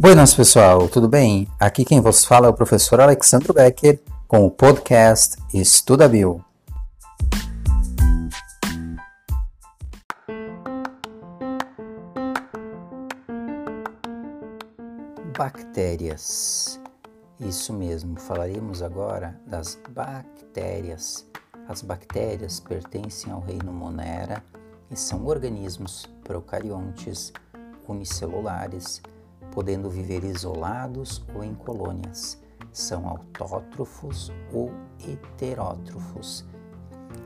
Buenas pessoal, tudo bem? Aqui quem vos fala é o professor Alexandre Becker com o podcast Estuda Bio. Bactérias. Isso mesmo, falaremos agora das bactérias. As bactérias pertencem ao reino Monera e são organismos procariontes unicelulares, podendo viver isolados ou em colônias. São autótrofos ou heterótrofos.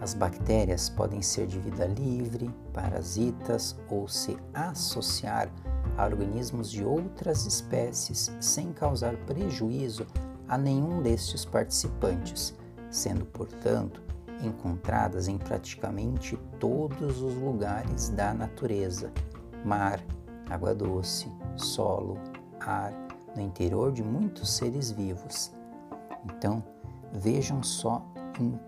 As bactérias podem ser de vida livre, parasitas ou se associar a organismos de outras espécies sem causar prejuízo a nenhum destes participantes, sendo, portanto, encontradas em praticamente todos os lugares da natureza: mar, água doce, solo, ar, no interior de muitos seres vivos. Então, vejam só em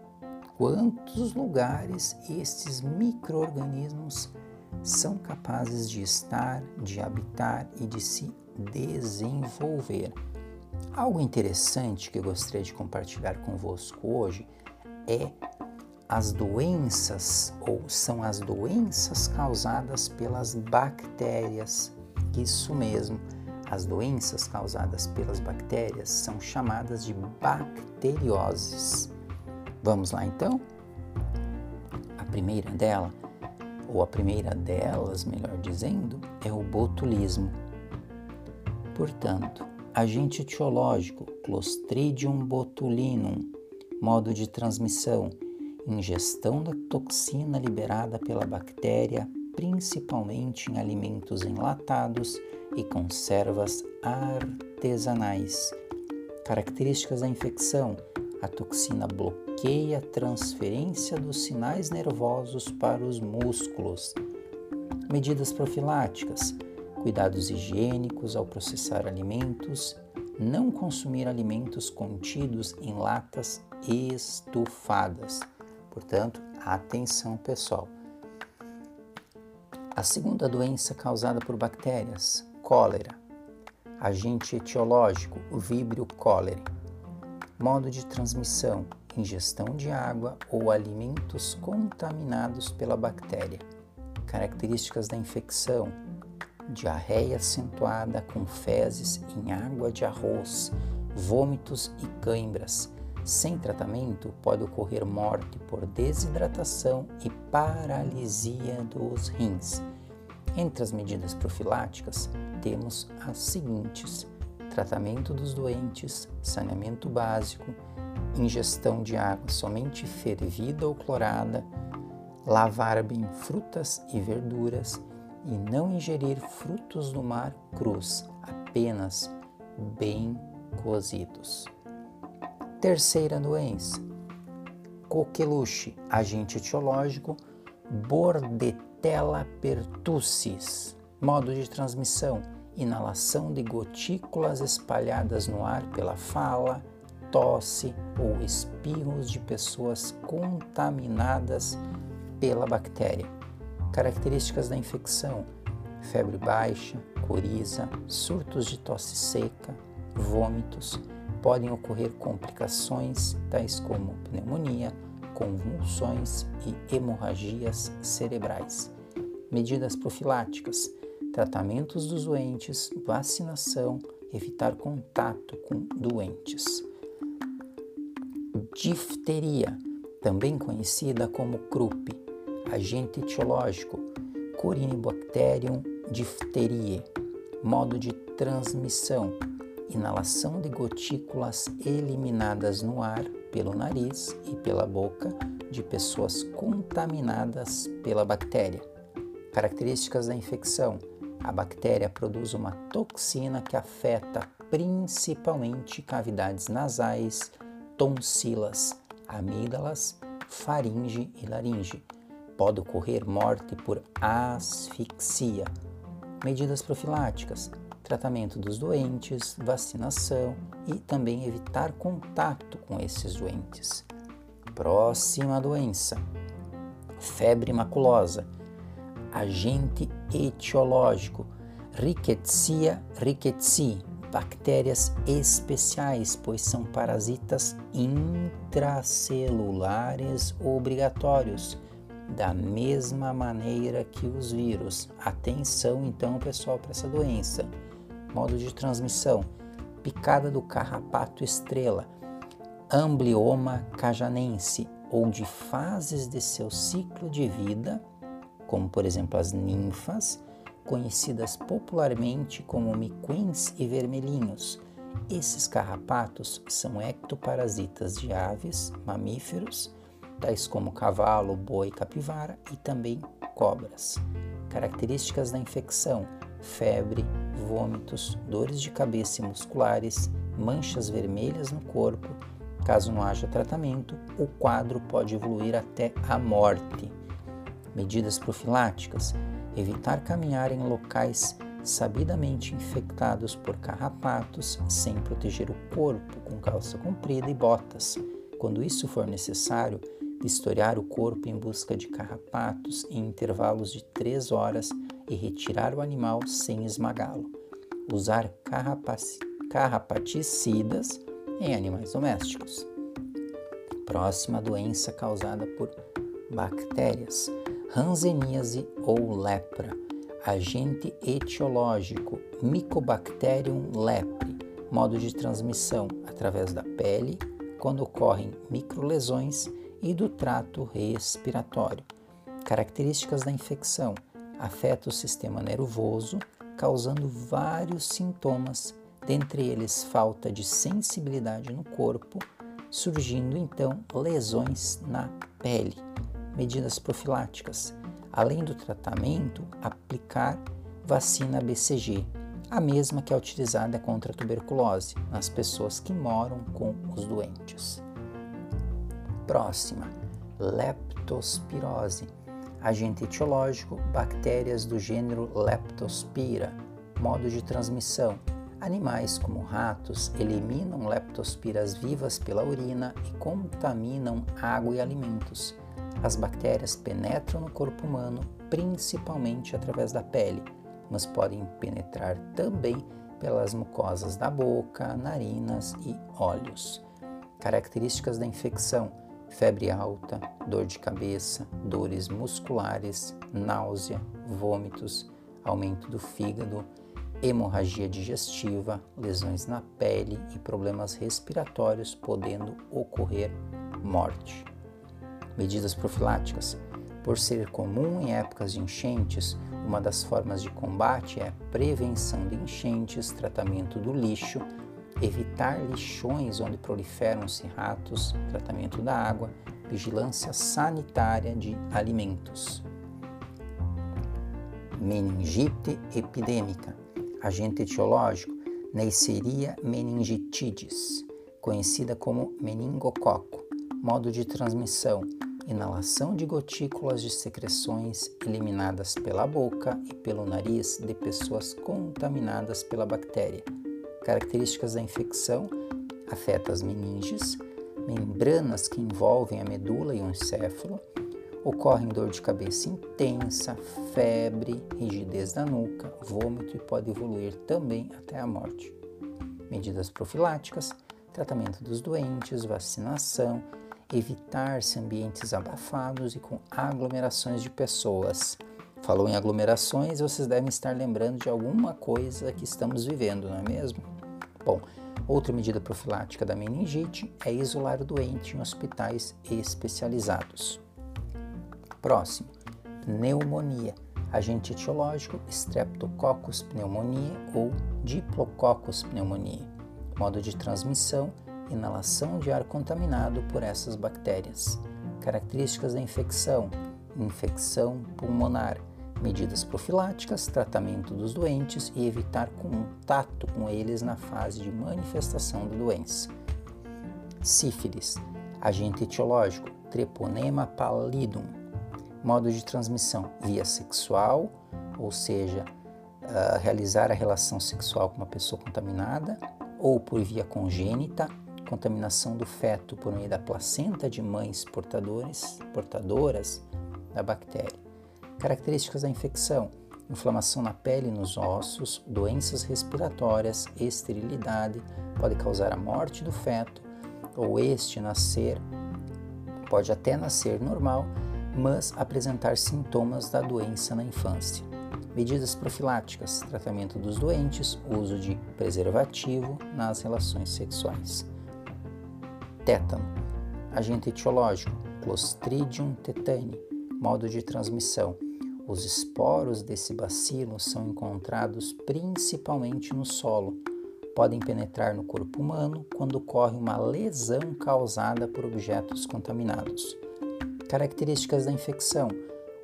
quantos lugares estes microorganismos são capazes de estar, de habitar e de se desenvolver. Algo interessante que eu gostaria de compartilhar convosco hoje é as doenças, ou são as doenças causadas pelas bactérias. Isso mesmo, as doenças causadas pelas bactérias são chamadas de bacterioses. Vamos lá então? A primeira dela, ou a primeira delas, melhor dizendo, é o botulismo. Portanto, agente etiológico Clostridium botulinum, modo de transmissão ingestão da toxina liberada pela bactéria, principalmente em alimentos enlatados e conservas artesanais. Características da infecção: a toxina bloqueia a transferência dos sinais nervosos para os músculos. Medidas profiláticas: cuidados higiênicos ao processar alimentos, não consumir alimentos contidos em latas estufadas Portanto, atenção pessoal. A segunda doença causada por bactérias, cólera. Agente etiológico, o Vibrio cholerae. Modo de transmissão, ingestão de água ou alimentos contaminados pela bactéria. Características da infecção: diarreia acentuada com fezes em água de arroz, vômitos e cãibras, sem tratamento, pode ocorrer morte por desidratação e paralisia dos rins. Entre as medidas profiláticas, temos as seguintes: tratamento dos doentes, saneamento básico, ingestão de água somente fervida ou clorada, lavar bem frutas e verduras e não ingerir frutos do mar crus, apenas bem cozidos. Terceira doença, coqueluche, agente etiológico, Bordetella pertussis. Modo de transmissão, inalação de gotículas espalhadas no ar pela fala, tosse ou espirros de pessoas contaminadas pela bactéria. Características da infecção: febre baixa, coriza, surtos de tosse seca, vômitos, podem ocorrer complicações tais como pneumonia, convulsões e hemorragias cerebrais. Medidas profiláticas: tratamentos dos doentes, vacinação, evitar contato com doentes. Difteria, também conhecida como croup, agente etiológico Corynebacterium diphtheriae, modo de transmissão inalação de gotículas eliminadas no ar pelo nariz e pela boca de pessoas contaminadas pela bactéria. Características da infecção: a bactéria produz uma toxina que afeta principalmente cavidades nasais, tonsilas, amígdalas, faringe e laringe. Pode ocorrer morte por asfixia. Medidas profiláticas: tratamento dos doentes, vacinação e também evitar contato com esses doentes. Próxima doença: febre maculosa, agente etiológico, Rickettsia rickettsii, bactérias especiais, pois são parasitas intracelulares obrigatórios, da mesma maneira que os vírus. Atenção então, pessoal, para essa doença. Modo de transmissão: picada do carrapato estrela, amblioma cajanense ou de fases de seu ciclo de vida, como por exemplo as ninfas, conhecidas popularmente como miquins e vermelhinhos. Esses carrapatos são ectoparasitas de aves, mamíferos, tais como cavalo, boi, capivara e também cobras. Características da infecção: febre, vômitos, dores de cabeça e musculares, manchas vermelhas no corpo. Caso não haja tratamento, o quadro pode evoluir até a morte. Medidas profiláticas: evitar caminhar em locais sabidamente infectados por carrapatos sem proteger o corpo com calça comprida e botas. Quando isso for necessário, vistoriar o corpo em busca de carrapatos em intervalos de 3 horas e retirar o animal sem esmagá-lo. Usar carrapaticidas em animais domésticos. Próxima doença causada por bactérias hanseníase ou lepra, agente etiológico Mycobacterium lepre, modo de transmissão através da pele, quando ocorrem microlesões e do trato respiratório. Características da infecção: afeta o sistema nervoso, causando vários sintomas, dentre eles falta de sensibilidade no corpo, surgindo então lesões na pele medidas profiláticas. Além do tratamento, aplicar vacina BCG, a mesma que é utilizada contra a tuberculose nas pessoas que moram com os doentes. Próxima, leptospirose. Agente etiológico, bactérias do gênero Leptospira. Modo de transmissão: animais como ratos eliminam leptospiras vivas pela urina e contaminam água e alimentos. As bactérias penetram no corpo humano principalmente através da pele, mas podem penetrar também pelas mucosas da boca, narinas e olhos. Características da infecção: febre alta, dor de cabeça, dores musculares, náusea, vômitos, aumento do fígado, hemorragia digestiva, lesões na pele e problemas respiratórios, podendo ocorrer morte. Medidas profiláticas. Por ser comum em épocas de enchentes, uma das formas de combate é prevenção de enchentes, tratamento do lixo, evitar lixões onde proliferam-se ratos, tratamento da água, vigilância sanitária de alimentos. Meningite epidêmica. Agente etiológico Neisseria meningitidis, conhecida como meningococo. Modo de transmissão: inalação de gotículas de secreções eliminadas pela boca e pelo nariz de pessoas contaminadas pela bactéria. Características da infecção: afeta as meninges, membranas que envolvem a medula e o encéfalo, ocorrem dor de cabeça intensa, febre, rigidez da nuca, vômito e pode evoluir também até a morte. Medidas profiláticas: tratamento dos doentes, vacinação, evitar-se ambientes abafados e com aglomerações de pessoas. Falou em aglomerações, vocês devem estar lembrando de alguma coisa que estamos vivendo, não é mesmo? Bom, outra medida profilática da meningite é isolar o doente em hospitais especializados. Próximo, pneumonia. Agente etiológico Streptococcus pneumoniae ou Diplococcus pneumoniae. Modo de transmissão inalação de ar contaminado por essas bactérias. Características da infecção: infecção pulmonar, medidas profiláticas, tratamento dos doentes e evitar contato com eles na fase de manifestação da doença. Sífilis, agente etiológico, Treponema pallidum. Modo de transmissão: via sexual, ou seja, uh, realizar a relação sexual com uma pessoa contaminada, ou por via congênita contaminação do feto por meio da placenta de mães portadores, portadoras da bactéria. Características da infecção: inflamação na pele e nos ossos, doenças respiratórias, esterilidade, pode causar a morte do feto ou este nascer, pode até nascer normal, mas apresentar sintomas da doença na infância. Medidas profiláticas, tratamento dos doentes, uso de preservativo nas relações sexuais. Tétano, agente etiológico, Clostridium tetani, modo de transmissão. Os esporos desse bacilo são encontrados principalmente no solo. Podem penetrar no corpo humano quando ocorre uma lesão causada por objetos contaminados. Características da infecção: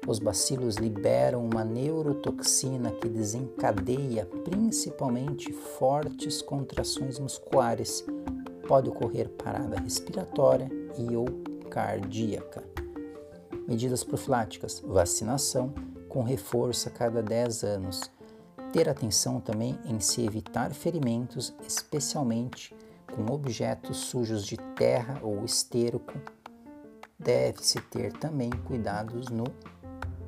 os bacilos liberam uma neurotoxina que desencadeia principalmente fortes contrações musculares. Pode ocorrer parada respiratória e ou cardíaca. Medidas profiláticas: vacinação com reforço a cada 10 anos. Ter atenção também em se evitar ferimentos, especialmente com objetos sujos de terra ou esterco. Deve-se ter também cuidados no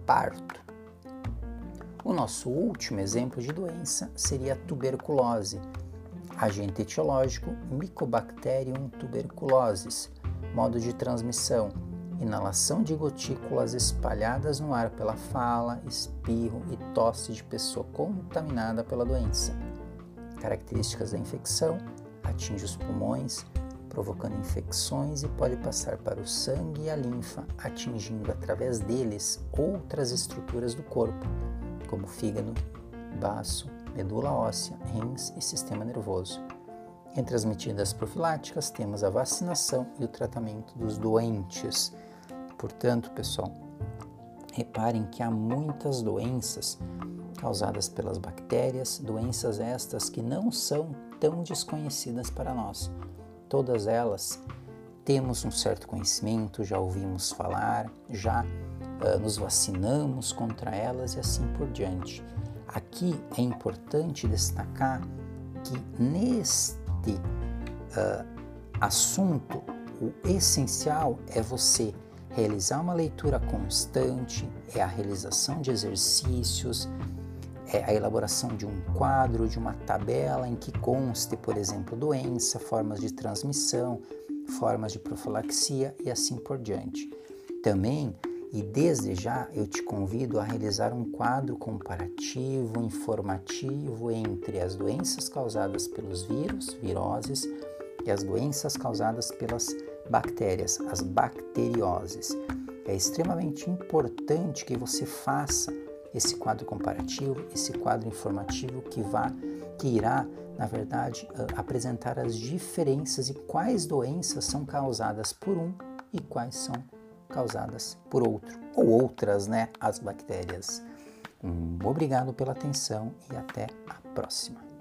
parto. O nosso último exemplo de doença seria a tuberculose. Agente etiológico Mycobacterium tuberculosis. Modo de transmissão: inalação de gotículas espalhadas no ar pela fala, espirro e tosse de pessoa contaminada pela doença. Características da infecção: atinge os pulmões, provocando infecções e pode passar para o sangue e a linfa, atingindo através deles outras estruturas do corpo, como fígado, baço, medula óssea, rins e sistema nervoso. Entre as medidas profiláticas temos a vacinação e o tratamento dos doentes. Portanto, pessoal, reparem que há muitas doenças causadas pelas bactérias, doenças estas que não são tão desconhecidas para nós todas elas temos um certo conhecimento, já ouvimos falar, já uh, nos vacinamos contra elas e assim por diante. Aqui é importante destacar que neste uh, assunto o essencial é você realizar uma leitura constante, é a realização de exercícios, é a elaboração de um quadro, de uma tabela em que conste, por exemplo, doença, formas de transmissão, formas de profilaxia e assim por diante. Também e desde já eu te convido a realizar um quadro comparativo, informativo entre as doenças causadas pelos vírus, viroses, e as doenças causadas pelas bactérias, as bacterioses. É extremamente importante que você faça esse quadro comparativo, esse quadro informativo que vá, que irá, na verdade, apresentar as diferenças e quais doenças são causadas por um e quais são causadas por outro, ou outras, né, as bactérias. Um obrigado pela atenção e até a próxima.